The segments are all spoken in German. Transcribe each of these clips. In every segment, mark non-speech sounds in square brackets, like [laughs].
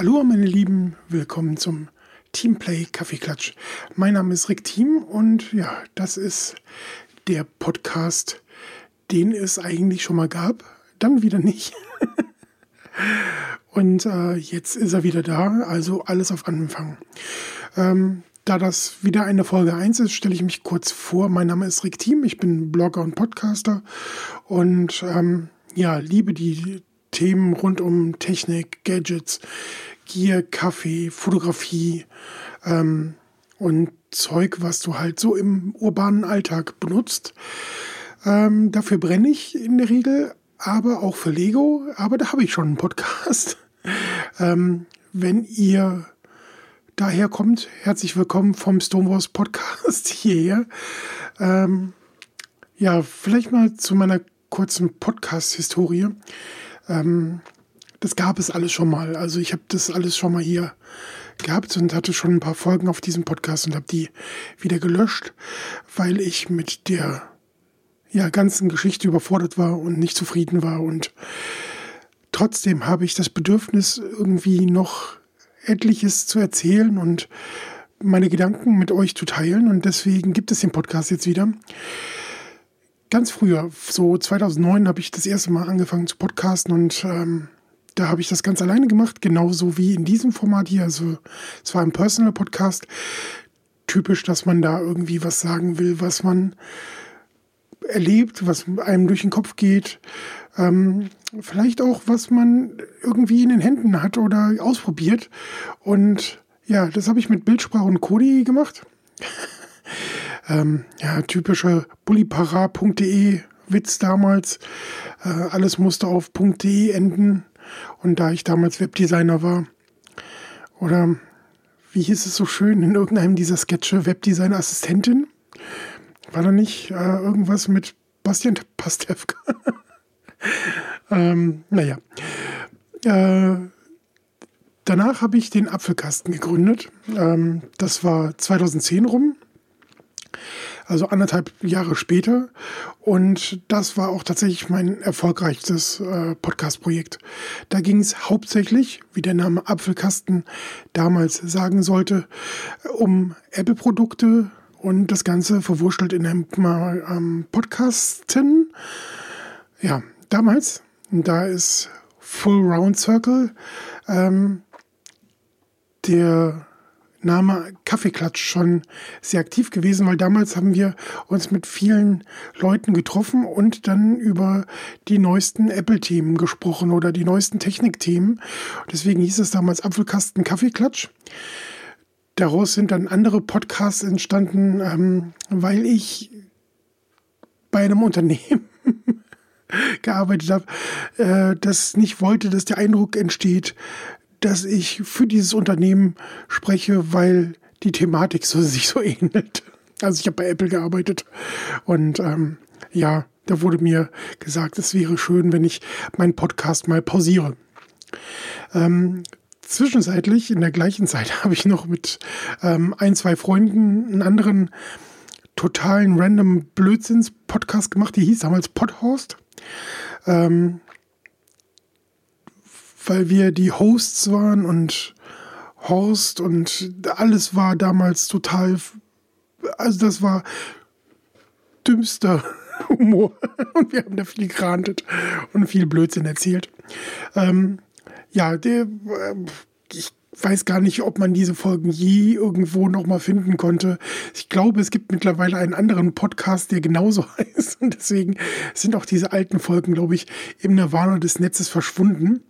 Hallo meine Lieben, willkommen zum Teamplay Kaffeeklatsch. Mein Name ist Rick Team und ja, das ist der Podcast, den es eigentlich schon mal gab, dann wieder nicht. [laughs] und äh, jetzt ist er wieder da, also alles auf Anfang. Ähm, da das wieder eine Folge 1 ist, stelle ich mich kurz vor. Mein Name ist Rick Team, ich bin Blogger und Podcaster und ähm, ja, liebe die Themen rund um Technik, Gadgets, Gier, Kaffee, Fotografie ähm, und Zeug, was du halt so im urbanen Alltag benutzt. Ähm, dafür brenne ich in der Regel, aber auch für Lego. Aber da habe ich schon einen Podcast. [laughs] ähm, wenn ihr daher kommt, herzlich willkommen vom Stonewalls Podcast [laughs] hierher. Ähm, ja, vielleicht mal zu meiner kurzen Podcast-Historie. Ähm, das gab es alles schon mal. Also ich habe das alles schon mal hier gehabt und hatte schon ein paar Folgen auf diesem Podcast und habe die wieder gelöscht, weil ich mit der ja, ganzen Geschichte überfordert war und nicht zufrieden war. Und trotzdem habe ich das Bedürfnis, irgendwie noch etliches zu erzählen und meine Gedanken mit euch zu teilen. Und deswegen gibt es den Podcast jetzt wieder. Ganz früher, so 2009, habe ich das erste Mal angefangen zu podcasten und ähm, da habe ich das ganz alleine gemacht, genauso wie in diesem Format hier. Also es war ein Personal Podcast. Typisch, dass man da irgendwie was sagen will, was man erlebt, was einem durch den Kopf geht. Ähm, vielleicht auch, was man irgendwie in den Händen hat oder ausprobiert. Und ja, das habe ich mit Bildsprache und Kodi gemacht. [laughs] ähm, ja, typische bullipara.de Witz damals. Äh, alles musste auf .de enden. Und da ich damals Webdesigner war, oder wie hieß es so schön in irgendeinem dieser Sketche, Webdesigner-Assistentin? War da nicht äh, irgendwas mit Bastian [laughs] Pastewka? [laughs] ähm, naja. Äh, danach habe ich den Apfelkasten gegründet. Ähm, das war 2010 rum also anderthalb Jahre später. Und das war auch tatsächlich mein erfolgreichstes äh, Podcast-Projekt. Da ging es hauptsächlich, wie der Name Apfelkasten damals sagen sollte, um Apple-Produkte und das Ganze verwurschtelt in einem ähm, Podcasten. Ja, damals, da ist Full Round Circle ähm, der Name Kaffeeklatsch schon sehr aktiv gewesen, weil damals haben wir uns mit vielen Leuten getroffen und dann über die neuesten Apple-Themen gesprochen oder die neuesten Technik-Themen. Deswegen hieß es damals Apfelkasten Kaffeeklatsch. Daraus sind dann andere Podcasts entstanden, ähm, weil ich bei einem [laughs] Unternehmen gearbeitet habe, äh, das nicht wollte, dass der Eindruck entsteht, dass ich für dieses Unternehmen spreche, weil die Thematik so, [laughs] sich so ähnelt. Also ich habe bei Apple gearbeitet und ähm, ja, da wurde mir gesagt, es wäre schön, wenn ich meinen Podcast mal pausiere. Ähm, zwischenzeitlich, in der gleichen Zeit, [laughs] habe ich noch mit ähm, ein, zwei Freunden einen anderen totalen random Blödsinns-Podcast gemacht, die hieß damals Podhorst. Ähm, weil wir die Hosts waren und Horst und alles war damals total, also das war dümmster [laughs] Humor und wir haben da viel gerantet und viel Blödsinn erzählt. Ähm, ja, der, äh, ich weiß gar nicht, ob man diese Folgen je irgendwo nochmal finden konnte. Ich glaube, es gibt mittlerweile einen anderen Podcast, der genauso [laughs] heißt. Und deswegen sind auch diese alten Folgen, glaube ich, im Nirvana des Netzes verschwunden.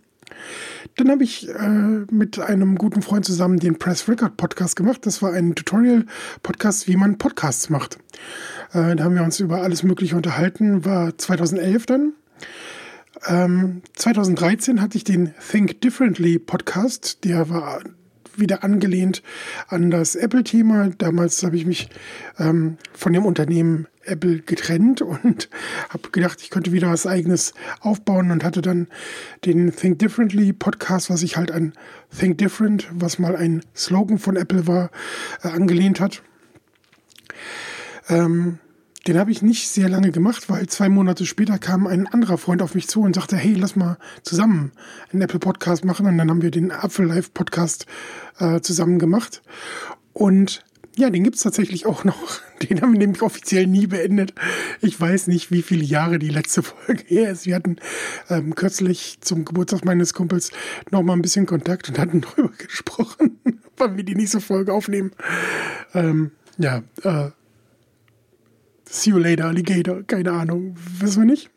Dann habe ich äh, mit einem guten Freund zusammen den Press Record Podcast gemacht. Das war ein Tutorial-Podcast, wie man Podcasts macht. Äh, da haben wir uns über alles Mögliche unterhalten. War 2011 dann. Ähm, 2013 hatte ich den Think Differently Podcast. Der war wieder angelehnt an das Apple-Thema. Damals habe ich mich ähm, von dem Unternehmen Apple getrennt und [laughs] habe gedacht, ich könnte wieder was eigenes aufbauen und hatte dann den Think Differently Podcast, was sich halt an Think Different, was mal ein Slogan von Apple war, äh, angelehnt hat. Ähm, den habe ich nicht sehr lange gemacht, weil zwei Monate später kam ein anderer Freund auf mich zu und sagte, hey, lass mal zusammen einen Apple Podcast machen. Und dann haben wir den Apfel Live Podcast äh, zusammen gemacht. Und ja, den gibt's tatsächlich auch noch. [laughs] Den haben wir nämlich offiziell nie beendet. Ich weiß nicht, wie viele Jahre die letzte [laughs] Folge her ist. Wir hatten ähm, kürzlich zum Geburtstag meines Kumpels noch mal ein bisschen Kontakt und hatten [laughs] darüber gesprochen, wann wir die nächste Folge aufnehmen. Ähm, ja, äh, See you later, Alligator. Keine Ahnung, wissen wir nicht.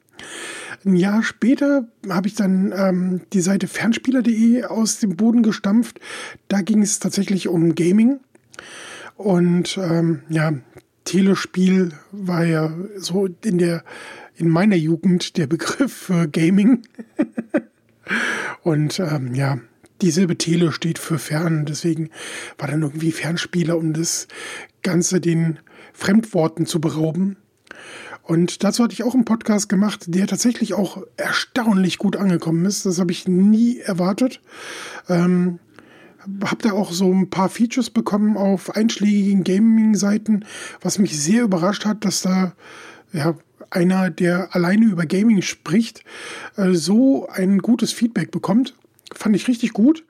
Ein Jahr später habe ich dann ähm, die Seite fernspieler.de aus dem Boden gestampft. Da ging es tatsächlich um Gaming. Und ähm, ja, Telespiel war ja so in der in meiner Jugend der Begriff für Gaming. [laughs] und ähm, ja, die Silbe Tele steht für Fern, deswegen war dann irgendwie Fernspieler, um das Ganze den Fremdworten zu berauben. Und dazu hatte ich auch einen Podcast gemacht, der tatsächlich auch erstaunlich gut angekommen ist. Das habe ich nie erwartet. Ähm, habe da auch so ein paar Features bekommen auf einschlägigen Gaming-Seiten, was mich sehr überrascht hat, dass da ja, einer, der alleine über Gaming spricht, äh, so ein gutes Feedback bekommt. Fand ich richtig gut.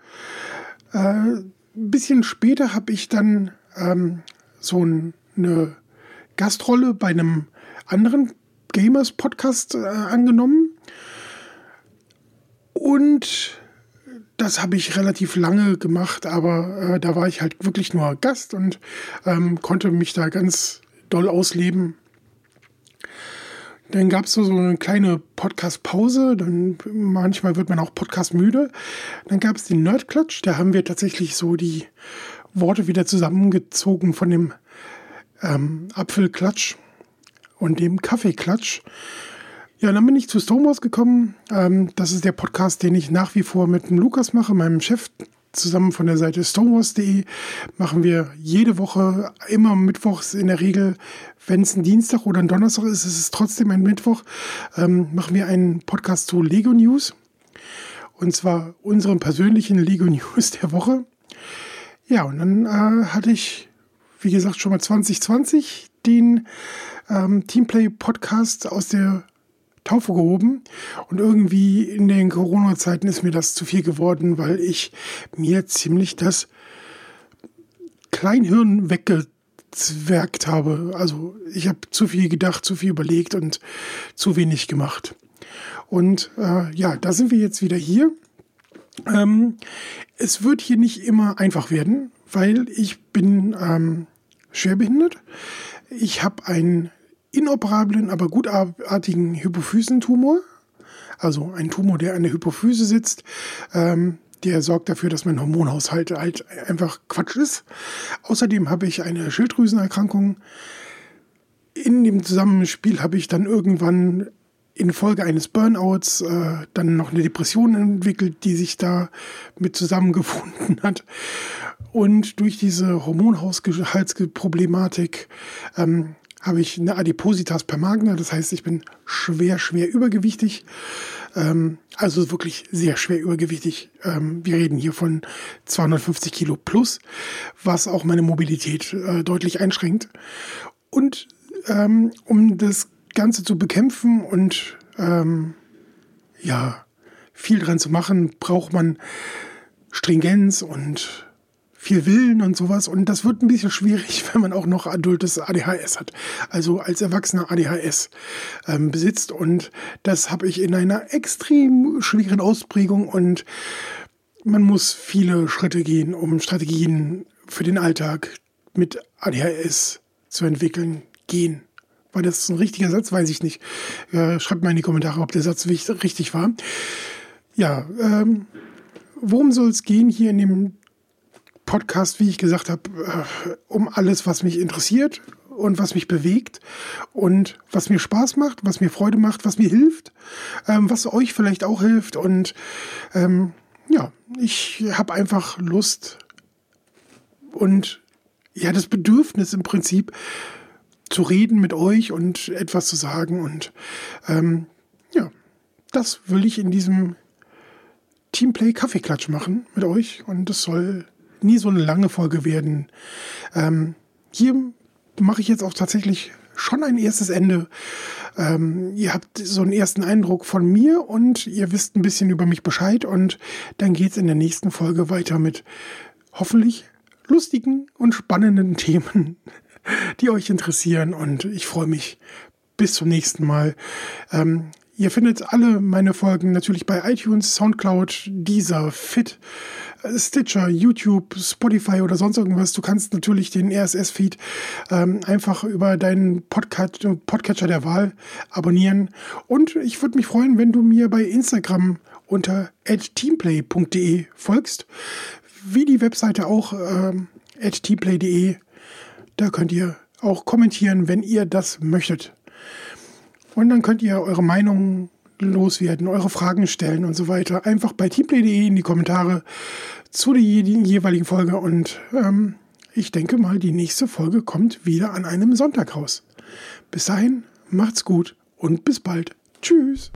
Äh, ein bisschen später habe ich dann ähm, so ein, eine Gastrolle bei einem anderen Gamers-Podcast äh, angenommen. Und das habe ich relativ lange gemacht, aber äh, da war ich halt wirklich nur Gast und ähm, konnte mich da ganz doll ausleben. Dann gab es so, so eine kleine Podcast-Pause. Dann manchmal wird man auch Podcast müde. Dann gab es den Nerdklatsch. Da haben wir tatsächlich so die Worte wieder zusammengezogen von dem ähm, Apfelklatsch und dem Kaffeeklatsch. Ja, dann bin ich zu Stonewalls gekommen. Ähm, das ist der Podcast, den ich nach wie vor mit dem Lukas mache, meinem Chef. Zusammen von der Seite stonewalls.de machen wir jede Woche, immer mittwochs in der Regel, wenn es ein Dienstag oder ein Donnerstag ist, ist es trotzdem ein Mittwoch, ähm, machen wir einen Podcast zu Lego News. Und zwar unseren persönlichen Lego News der Woche. Ja, und dann äh, hatte ich, wie gesagt, schon mal 2020 den ähm, Teamplay Podcast aus der Taufe gehoben. Und irgendwie in den Corona-Zeiten ist mir das zu viel geworden, weil ich mir ziemlich das Kleinhirn weggezwergt habe. Also ich habe zu viel gedacht, zu viel überlegt und zu wenig gemacht. Und äh, ja, da sind wir jetzt wieder hier. Ähm, es wird hier nicht immer einfach werden, weil ich bin ähm, schwerbehindert. Ich habe einen inoperablen, aber gutartigen Hypophysentumor. Also ein Tumor, der an der Hypophyse sitzt. Ähm, der sorgt dafür, dass mein Hormonhaushalt halt einfach Quatsch ist. Außerdem habe ich eine Schilddrüsenerkrankung. In dem Zusammenspiel habe ich dann irgendwann infolge eines Burnouts äh, dann noch eine Depression entwickelt, die sich da mit zusammengefunden hat. Und durch diese Hormonhaushaltsproblematik ähm, habe ich eine Adipositas per Magna, das heißt, ich bin schwer, schwer übergewichtig. Ähm, also wirklich sehr schwer übergewichtig. Ähm, wir reden hier von 250 Kilo plus, was auch meine Mobilität äh, deutlich einschränkt. Und ähm, um das Ganze zu bekämpfen und ähm, ja, viel dran zu machen, braucht man Stringenz und viel Willen und sowas. Und das wird ein bisschen schwierig, [laughs] wenn man auch noch adultes ADHS hat. Also als Erwachsener ADHS ähm, besitzt. Und das habe ich in einer extrem schweren Ausprägung. Und man muss viele Schritte gehen, um Strategien für den Alltag mit ADHS zu entwickeln, gehen. War das ein richtiger Satz? Weiß ich nicht. Äh, schreibt mal in die Kommentare, ob der Satz richtig war. Ja, ähm, worum soll es gehen hier in dem Podcast, wie ich gesagt habe, äh, um alles, was mich interessiert und was mich bewegt und was mir Spaß macht, was mir Freude macht, was mir hilft, ähm, was euch vielleicht auch hilft. Und ähm, ja, ich habe einfach Lust und ja, das Bedürfnis im Prinzip zu reden mit euch und etwas zu sagen. Und ähm, ja, das will ich in diesem Teamplay Kaffeeklatsch machen mit euch. Und das soll nie so eine lange Folge werden. Ähm, hier mache ich jetzt auch tatsächlich schon ein erstes Ende. Ähm, ihr habt so einen ersten Eindruck von mir und ihr wisst ein bisschen über mich Bescheid und dann geht's in der nächsten Folge weiter mit hoffentlich lustigen und spannenden [laughs] Themen, die euch interessieren und ich freue mich bis zum nächsten Mal. Ähm, Ihr findet alle meine Folgen natürlich bei iTunes, Soundcloud, Deezer, Fit, Stitcher, YouTube, Spotify oder sonst irgendwas. Du kannst natürlich den RSS-Feed ähm, einfach über deinen Podcast, Podcatcher der Wahl abonnieren. Und ich würde mich freuen, wenn du mir bei Instagram unter teamplay.de folgst. Wie die Webseite auch ähm, teamplay.de. Da könnt ihr auch kommentieren, wenn ihr das möchtet. Und dann könnt ihr eure Meinung loswerden, eure Fragen stellen und so weiter. Einfach bei teamplay.de in die Kommentare zu der jeweiligen Folge. Und ähm, ich denke mal, die nächste Folge kommt wieder an einem Sonntag raus. Bis dahin, macht's gut und bis bald. Tschüss.